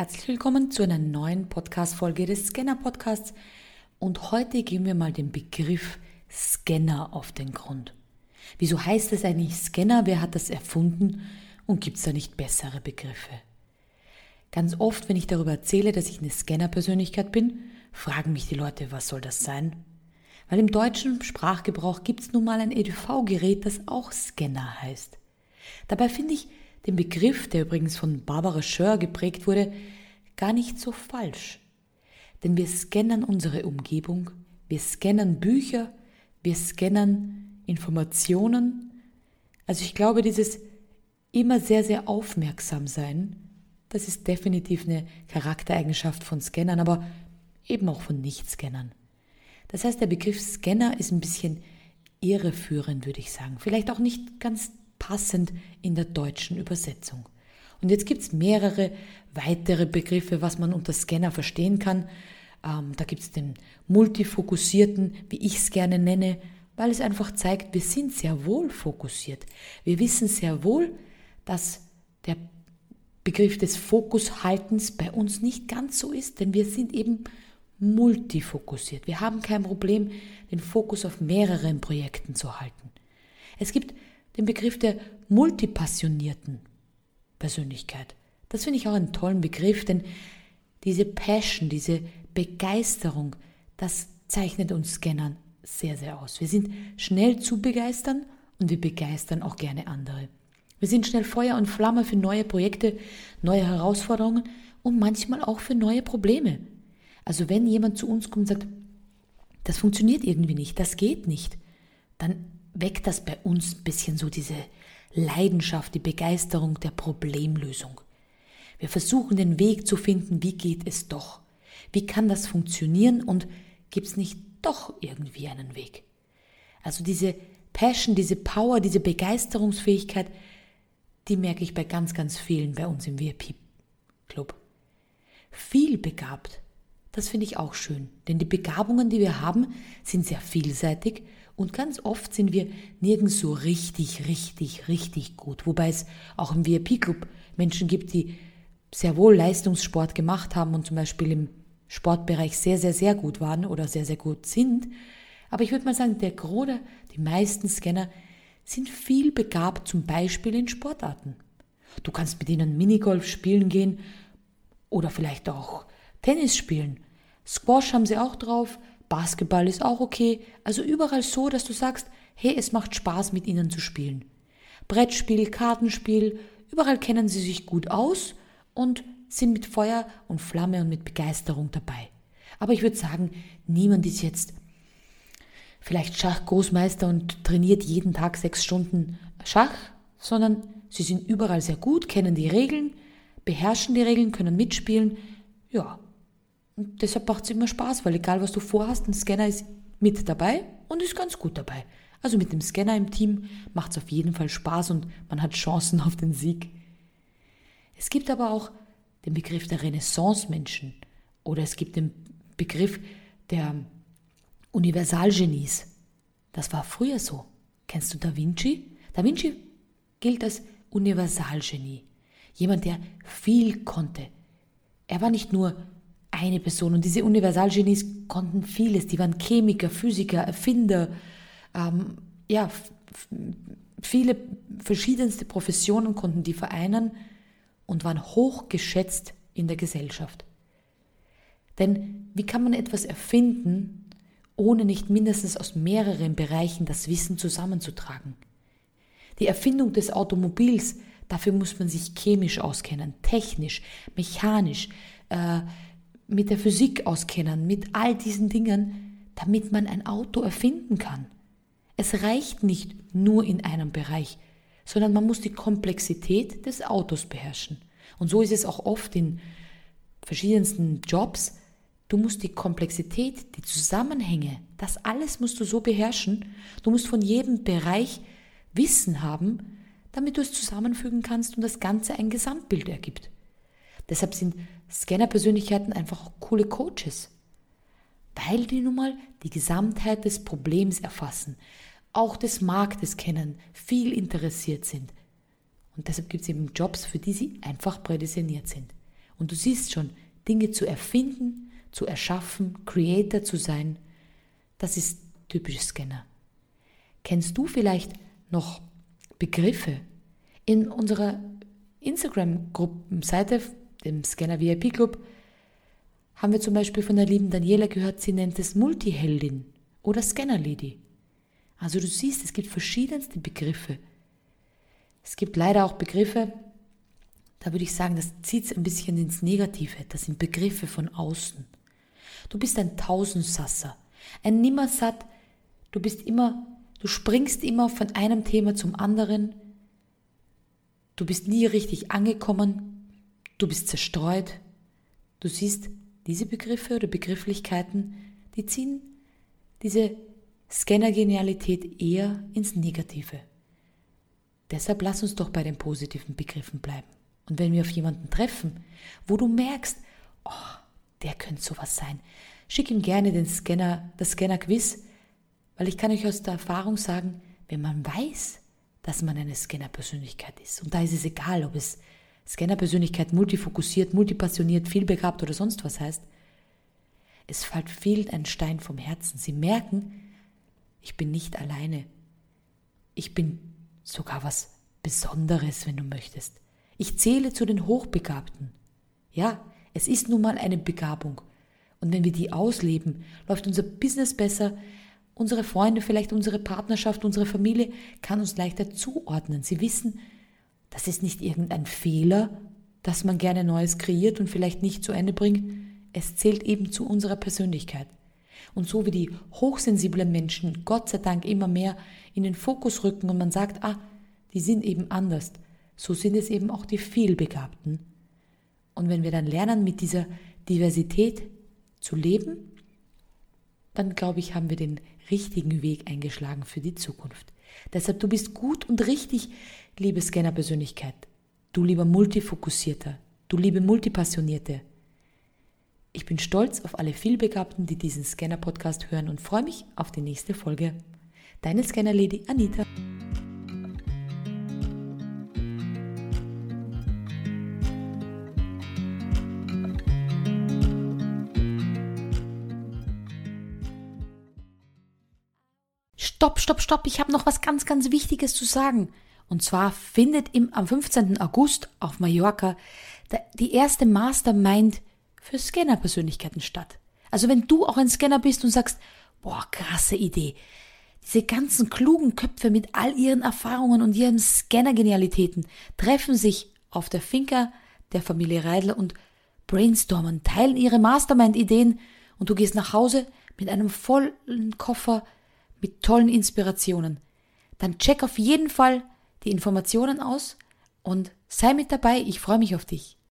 Herzlich willkommen zu einer neuen Podcast-Folge des Scanner-Podcasts. Und heute gehen wir mal den Begriff Scanner auf den Grund. Wieso heißt es eigentlich Scanner? Wer hat das erfunden? Und gibt es da nicht bessere Begriffe? Ganz oft, wenn ich darüber erzähle, dass ich eine Scanner-Persönlichkeit bin, fragen mich die Leute, was soll das sein? Weil im deutschen Sprachgebrauch gibt es nun mal ein EDV-Gerät, das auch Scanner heißt. Dabei finde ich den Begriff, der übrigens von Barbara Schör geprägt wurde, gar nicht so falsch. Denn wir scannen unsere Umgebung, wir scannen Bücher, wir scannen Informationen. Also ich glaube, dieses immer sehr, sehr aufmerksam sein, das ist definitiv eine Charaktereigenschaft von Scannern, aber eben auch von Nicht-Scannern. Das heißt, der Begriff Scanner ist ein bisschen irreführend, würde ich sagen. Vielleicht auch nicht ganz passend in der deutschen Übersetzung. Und jetzt gibt es mehrere weitere Begriffe, was man unter Scanner verstehen kann. Ähm, da gibt es den multifokussierten, wie ich es gerne nenne, weil es einfach zeigt, wir sind sehr wohl fokussiert. Wir wissen sehr wohl, dass der Begriff des Fokushaltens bei uns nicht ganz so ist, denn wir sind eben multifokussiert. Wir haben kein Problem, den Fokus auf mehreren Projekten zu halten. Es gibt den Begriff der multipassionierten Persönlichkeit. Das finde ich auch einen tollen Begriff, denn diese Passion, diese Begeisterung, das zeichnet uns Scannern sehr, sehr aus. Wir sind schnell zu begeistern und wir begeistern auch gerne andere. Wir sind schnell Feuer und Flamme für neue Projekte, neue Herausforderungen und manchmal auch für neue Probleme. Also wenn jemand zu uns kommt und sagt, das funktioniert irgendwie nicht, das geht nicht, dann weckt das bei uns ein bisschen so diese Leidenschaft, die Begeisterung der Problemlösung. Wir versuchen den Weg zu finden, wie geht es doch? Wie kann das funktionieren und gibt es nicht doch irgendwie einen Weg? Also diese Passion, diese Power, diese Begeisterungsfähigkeit, die merke ich bei ganz, ganz vielen bei uns im VIP-Club. Viel begabt, das finde ich auch schön, denn die Begabungen, die wir haben, sind sehr vielseitig und ganz oft sind wir nirgends so richtig, richtig, richtig gut. Wobei es auch im VIP-Club Menschen gibt, die sehr wohl Leistungssport gemacht haben und zum Beispiel im Sportbereich sehr, sehr, sehr gut waren oder sehr, sehr gut sind. Aber ich würde mal sagen, der Große, die meisten Scanner sind viel begabt, zum Beispiel in Sportarten. Du kannst mit ihnen Minigolf spielen gehen oder vielleicht auch Tennis spielen. Squash haben sie auch drauf, Basketball ist auch okay, also überall so, dass du sagst, hey, es macht Spaß mit ihnen zu spielen. Brettspiel, Kartenspiel, überall kennen sie sich gut aus und sind mit Feuer und Flamme und mit Begeisterung dabei. Aber ich würde sagen, niemand ist jetzt vielleicht Schachgroßmeister und trainiert jeden Tag sechs Stunden Schach, sondern sie sind überall sehr gut, kennen die Regeln, beherrschen die Regeln, können mitspielen. Ja, und deshalb macht es immer Spaß, weil egal was du vorhast, ein Scanner ist mit dabei und ist ganz gut dabei. Also mit dem Scanner im Team macht es auf jeden Fall Spaß und man hat Chancen auf den Sieg. Es gibt aber auch den Begriff der Renaissance-Menschen oder es gibt den Begriff der Universalgenies. Das war früher so. Kennst du Da Vinci? Da Vinci gilt als Universalgenie. Jemand, der viel konnte. Er war nicht nur eine Person. Und diese Universalgenies konnten vieles. Die waren Chemiker, Physiker, Erfinder, ähm, ja, viele verschiedenste Professionen konnten die vereinen und waren hoch geschätzt in der Gesellschaft. Denn wie kann man etwas erfinden, ohne nicht mindestens aus mehreren Bereichen das Wissen zusammenzutragen? Die Erfindung des Automobils, dafür muss man sich chemisch auskennen, technisch, mechanisch, äh, mit der Physik auskennen, mit all diesen Dingen, damit man ein Auto erfinden kann. Es reicht nicht nur in einem Bereich, sondern man muss die Komplexität des Autos beherrschen. Und so ist es auch oft in verschiedensten Jobs. Du musst die Komplexität, die Zusammenhänge, das alles musst du so beherrschen. Du musst von jedem Bereich Wissen haben, damit du es zusammenfügen kannst und das Ganze ein Gesamtbild ergibt. Deshalb sind Scanner-Persönlichkeiten einfach coole Coaches, weil die nun mal die Gesamtheit des Problems erfassen, auch des Marktes kennen, viel interessiert sind. Und deshalb gibt es eben Jobs, für die sie einfach prädestiniert sind. Und du siehst schon, Dinge zu erfinden, zu erschaffen, Creator zu sein, das ist typisch Scanner. Kennst du vielleicht noch Begriffe? In unserer Instagram-Gruppenseite, dem Scanner VIP Club, haben wir zum Beispiel von der lieben Daniela gehört, sie nennt es Multiheldin oder Scanner Lady. Also du siehst, es gibt verschiedenste Begriffe. Es gibt leider auch Begriffe, da würde ich sagen, das zieht es ein bisschen ins Negative. Das sind Begriffe von außen. Du bist ein Tausendsasser, ein Nimmersatt. Du bist immer, du springst immer von einem Thema zum anderen. Du bist nie richtig angekommen. Du bist zerstreut. Du siehst, diese Begriffe oder Begrifflichkeiten, die ziehen diese Scanner-Genialität eher ins Negative. Deshalb lass uns doch bei den positiven Begriffen bleiben. Und wenn wir auf jemanden treffen, wo du merkst, oh, der könnte sowas sein, schick ihm gerne den Scanner, das Scanner-Quiz, weil ich kann euch aus der Erfahrung sagen, wenn man weiß, dass man eine Scanner-Persönlichkeit ist, und da ist es egal, ob es Scanner-Persönlichkeit multifokussiert, multipassioniert, vielbegabt oder sonst was heißt, es fällt vielen ein Stein vom Herzen. Sie merken, ich bin nicht alleine. Ich bin sogar was Besonderes, wenn du möchtest. Ich zähle zu den Hochbegabten. Ja, es ist nun mal eine Begabung. Und wenn wir die ausleben, läuft unser Business besser, unsere Freunde, vielleicht unsere Partnerschaft, unsere Familie kann uns leichter zuordnen. Sie wissen, das ist nicht irgendein Fehler, dass man gerne Neues kreiert und vielleicht nicht zu Ende bringt. Es zählt eben zu unserer Persönlichkeit. Und so wie die hochsensiblen Menschen Gott sei Dank immer mehr in den Fokus rücken und man sagt, ah, die sind eben anders, so sind es eben auch die Vielbegabten. Und wenn wir dann lernen, mit dieser Diversität zu leben, dann glaube ich, haben wir den richtigen Weg eingeschlagen für die Zukunft. Deshalb, du bist gut und richtig, liebe Scanner-Persönlichkeit. Du lieber Multifokussierter, du liebe Multipassionierte, ich bin stolz auf alle Vielbegabten, die diesen Scanner-Podcast hören und freue mich auf die nächste Folge. Deine Scanner-Lady Anita. Stopp, stopp, stopp, ich habe noch was ganz, ganz Wichtiges zu sagen. Und zwar findet im, am 15. August auf Mallorca die erste Mastermind für Scanner-Persönlichkeiten statt. Also wenn du auch ein Scanner bist und sagst, boah, krasse Idee. Diese ganzen klugen Köpfe mit all ihren Erfahrungen und ihren Scanner-Genialitäten treffen sich auf der Finca der Familie Reidler und brainstormen, teilen ihre Mastermind-Ideen und du gehst nach Hause mit einem vollen Koffer mit tollen Inspirationen. Dann check auf jeden Fall die Informationen aus und sei mit dabei. Ich freue mich auf dich.